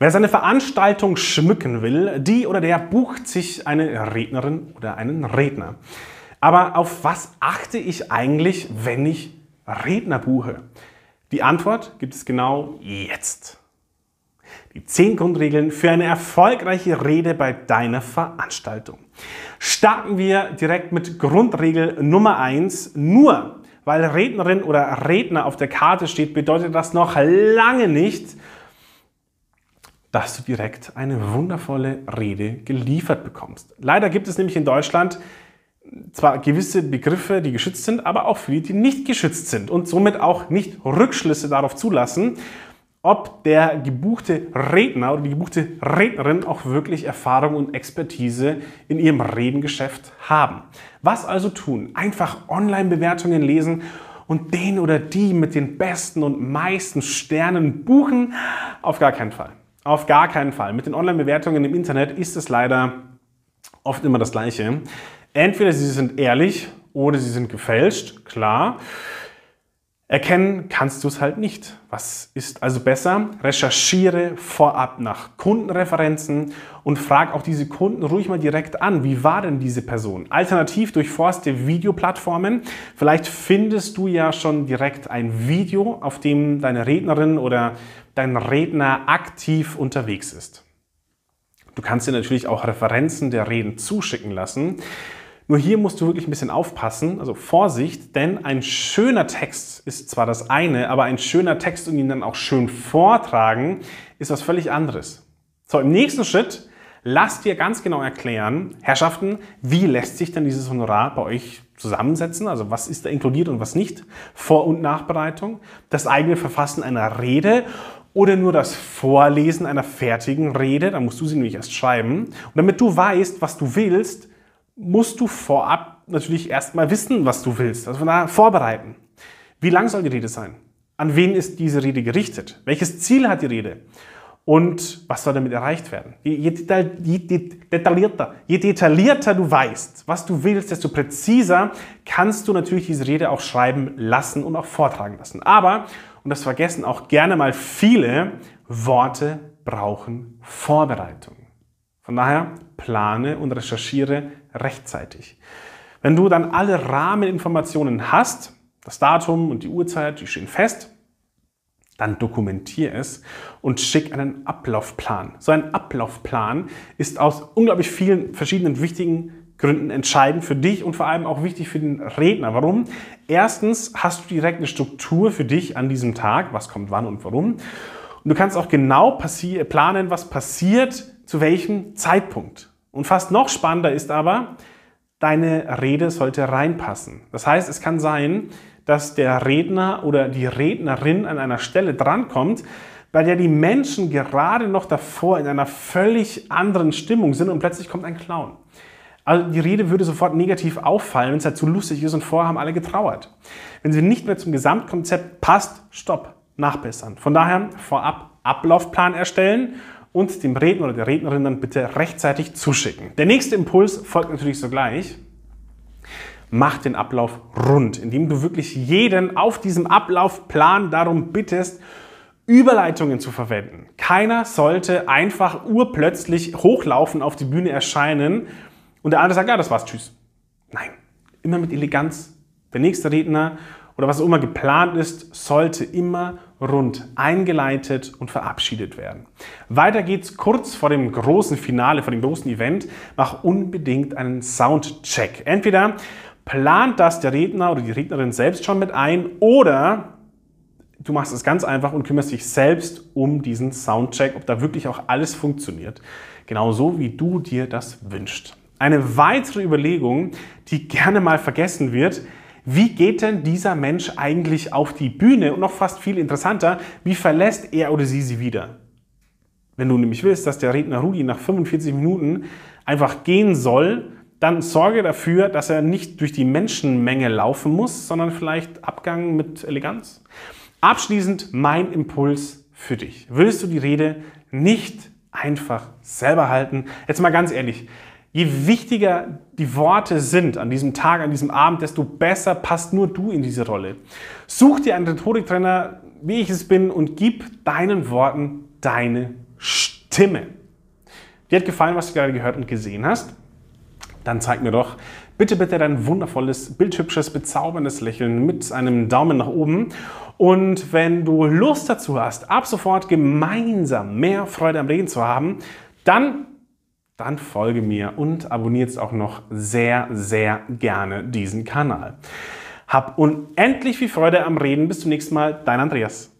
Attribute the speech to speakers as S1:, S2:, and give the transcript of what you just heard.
S1: Wer seine Veranstaltung schmücken will, die oder der bucht sich eine Rednerin oder einen Redner. Aber auf was achte ich eigentlich, wenn ich Redner buche? Die Antwort gibt es genau jetzt. Die 10 Grundregeln für eine erfolgreiche Rede bei deiner Veranstaltung. Starten wir direkt mit Grundregel Nummer 1. Nur weil Rednerin oder Redner auf der Karte steht, bedeutet das noch lange nicht, dass du direkt eine wundervolle Rede geliefert bekommst. Leider gibt es nämlich in Deutschland zwar gewisse Begriffe, die geschützt sind, aber auch viele, die nicht geschützt sind und somit auch nicht Rückschlüsse darauf zulassen, ob der gebuchte Redner oder die gebuchte Rednerin auch wirklich Erfahrung und Expertise in ihrem Redengeschäft haben. Was also tun? Einfach Online-Bewertungen lesen und den oder die mit den besten und meisten Sternen buchen? Auf gar keinen Fall. Auf gar keinen Fall. Mit den Online-Bewertungen im Internet ist es leider oft immer das Gleiche. Entweder sie sind ehrlich oder sie sind gefälscht, klar. Erkennen kannst du es halt nicht. Was ist also besser? Recherchiere vorab nach Kundenreferenzen und frag auch diese Kunden ruhig mal direkt an. Wie war denn diese Person? Alternativ durchforste Videoplattformen. Vielleicht findest du ja schon direkt ein Video, auf dem deine Rednerin oder dein Redner aktiv unterwegs ist. Du kannst dir natürlich auch Referenzen der Reden zuschicken lassen. Nur hier musst du wirklich ein bisschen aufpassen, also Vorsicht, denn ein schöner Text ist zwar das eine, aber ein schöner Text und ihn dann auch schön vortragen ist was völlig anderes. So, im nächsten Schritt lass dir ganz genau erklären, Herrschaften, wie lässt sich denn dieses Honorar bei euch zusammensetzen? Also was ist da inkludiert und was nicht? Vor- und Nachbereitung, das eigene Verfassen einer Rede oder nur das Vorlesen einer fertigen Rede, da musst du sie nämlich erst schreiben. Und damit du weißt, was du willst, musst du vorab natürlich erstmal wissen, was du willst, also von daher vorbereiten. Wie lang soll die Rede sein? An wen ist diese Rede gerichtet? Welches Ziel hat die Rede? Und was soll damit erreicht werden? Je, detaillierter, je detaillierter du weißt, was du willst, desto präziser kannst du natürlich diese Rede auch schreiben lassen und auch vortragen lassen. Aber und das vergessen auch gerne mal viele, Worte brauchen Vorbereitung. Von daher plane und recherchiere rechtzeitig. Wenn du dann alle Rahmeninformationen hast, das Datum und die Uhrzeit, die stehen fest, dann dokumentiere es und schick einen Ablaufplan. So ein Ablaufplan ist aus unglaublich vielen verschiedenen wichtigen Gründen entscheidend für dich und vor allem auch wichtig für den Redner. Warum? Erstens hast du direkt eine Struktur für dich an diesem Tag, was kommt wann und warum. Und du kannst auch genau planen, was passiert, zu welchem Zeitpunkt. Und fast noch spannender ist aber, deine Rede sollte reinpassen. Das heißt, es kann sein, dass der Redner oder die Rednerin an einer Stelle drankommt, bei der die Menschen gerade noch davor in einer völlig anderen Stimmung sind und plötzlich kommt ein Clown. Also die Rede würde sofort negativ auffallen, wenn es halt zu lustig ist und vorher haben alle getrauert. Wenn sie nicht mehr zum Gesamtkonzept passt, stopp, nachbessern. Von daher vorab Ablaufplan erstellen und dem Redner oder der Rednerin dann bitte rechtzeitig zuschicken. Der nächste Impuls folgt natürlich sogleich. Mach den Ablauf rund, indem du wirklich jeden auf diesem Ablaufplan darum bittest, Überleitungen zu verwenden. Keiner sollte einfach urplötzlich hochlaufen, auf die Bühne erscheinen und der andere sagt, ja, das war's, tschüss. Nein, immer mit Eleganz. Der nächste Redner oder was auch immer geplant ist, sollte immer rund eingeleitet und verabschiedet werden. Weiter geht's kurz vor dem großen Finale, vor dem großen Event. Mach unbedingt einen Soundcheck. Entweder plant das der Redner oder die Rednerin selbst schon mit ein oder du machst es ganz einfach und kümmerst dich selbst um diesen Soundcheck, ob da wirklich auch alles funktioniert. Genauso wie du dir das wünschst. Eine weitere Überlegung, die gerne mal vergessen wird, wie geht denn dieser Mensch eigentlich auf die Bühne? Und noch fast viel interessanter, wie verlässt er oder sie sie wieder? Wenn du nämlich willst, dass der Redner Rudi nach 45 Minuten einfach gehen soll, dann sorge dafür, dass er nicht durch die Menschenmenge laufen muss, sondern vielleicht Abgang mit Eleganz. Abschließend mein Impuls für dich. Willst du die Rede nicht einfach selber halten? Jetzt mal ganz ehrlich, Je wichtiger die Worte sind an diesem Tag, an diesem Abend, desto besser passt nur du in diese Rolle. Such dir einen Rhetoriktrainer, wie ich es bin, und gib deinen Worten deine Stimme. Dir hat gefallen, was du gerade gehört und gesehen hast? Dann zeig mir doch bitte, bitte dein wundervolles, bildhübsches, bezauberndes Lächeln mit einem Daumen nach oben. Und wenn du Lust dazu hast, ab sofort gemeinsam mehr Freude am Reden zu haben, dann, dann folge mir und abonniere jetzt auch noch sehr, sehr gerne diesen Kanal. Hab unendlich viel Freude am Reden. Bis zum nächsten Mal. Dein Andreas.